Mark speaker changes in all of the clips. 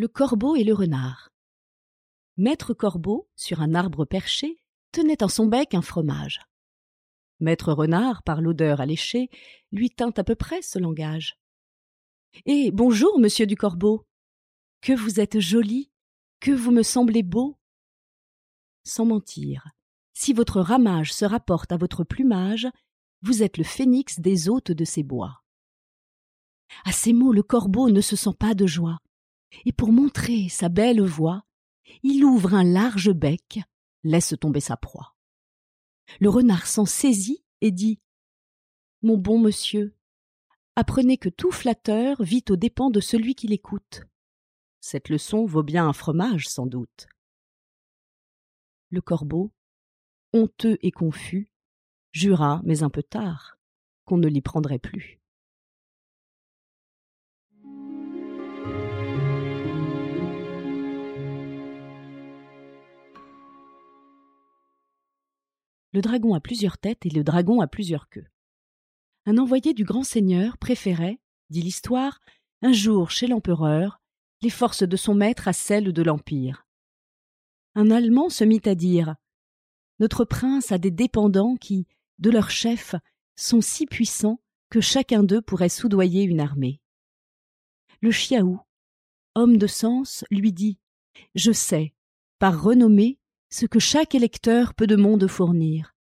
Speaker 1: Le corbeau et le renard. Maître Corbeau, sur un arbre perché, tenait en son bec un fromage. Maître Renard, par l'odeur alléchée, lui tint à peu près ce langage. Eh. Bonjour, monsieur du Corbeau. Que vous êtes joli, que vous me semblez beau. Sans mentir, si votre ramage se rapporte à votre plumage, vous êtes le phénix des hôtes de ces bois. À ces mots, le corbeau ne se sent pas de joie, et pour montrer sa belle voix, il ouvre un large bec, laisse tomber sa proie. Le renard s'en saisit et dit Mon bon monsieur, apprenez que tout flatteur vit aux dépens de celui qui l'écoute. Cette leçon vaut bien un fromage, sans doute. Le corbeau, honteux et confus, jura, mais un peu tard, qu'on ne l'y prendrait plus. Le dragon a plusieurs têtes et le dragon a plusieurs queues. Un envoyé du grand seigneur préférait, dit l'histoire, un jour chez l'empereur, les forces de son maître à celles de l'Empire. Un Allemand se mit à dire Notre prince a des dépendants qui, de leur chef, sont si puissants que chacun d'eux pourrait soudoyer une armée. Le Chiaou, homme de sens, lui dit Je sais, par renommée, ce que chaque électeur peut de monde fournir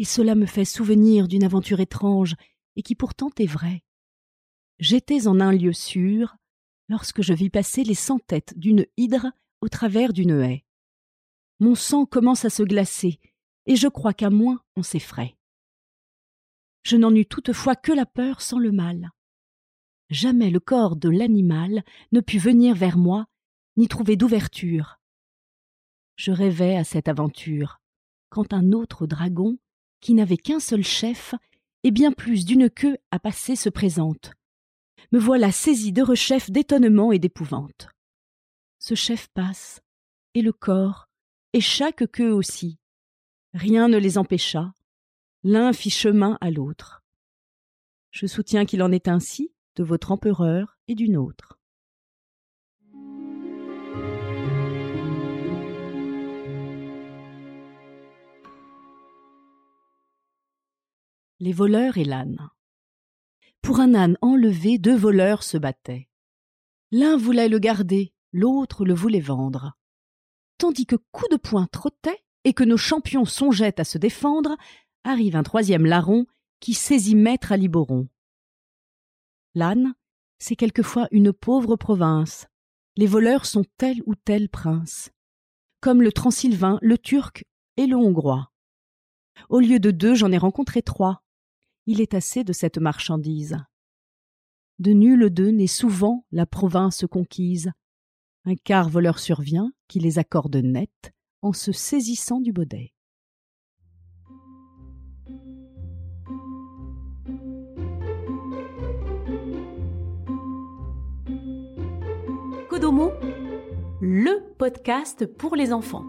Speaker 1: et cela me fait souvenir d'une aventure étrange et qui pourtant est vraie. J'étais en un lieu sûr lorsque je vis passer les cent têtes d'une hydre au travers d'une haie. Mon sang commence à se glacer, et je crois qu'à moins on s'effraie. Je n'en eus toutefois que la peur sans le mal. Jamais le corps de l'animal ne put venir vers moi, ni trouver d'ouverture. Je rêvais à cette aventure, quand un autre dragon qui n'avait qu'un seul chef, et bien plus d'une queue à passer se présente. Me voilà saisi de rechef d'étonnement et d'épouvante. Ce chef passe, et le corps, et chaque queue aussi. Rien ne les empêcha. L'un fit chemin à l'autre. Je soutiens qu'il en est ainsi de votre empereur et du nôtre. Les voleurs et l'âne. Pour un âne enlevé, deux voleurs se battaient. L'un voulait le garder, l'autre le voulait vendre. Tandis que coup de poing trottait et que nos champions songeaient à se défendre, arrive un troisième larron qui saisit maître à Liboron. L'âne, c'est quelquefois une pauvre province. Les voleurs sont tel ou tel prince, comme le transylvain, le turc et le hongrois. Au lieu de deux, j'en ai rencontré trois il est assez de cette marchandise. De nul d'eux n'est souvent la province conquise. Un quart voleur survient qui les accorde net en se saisissant du baudet.
Speaker 2: Kodomo, le podcast pour les enfants.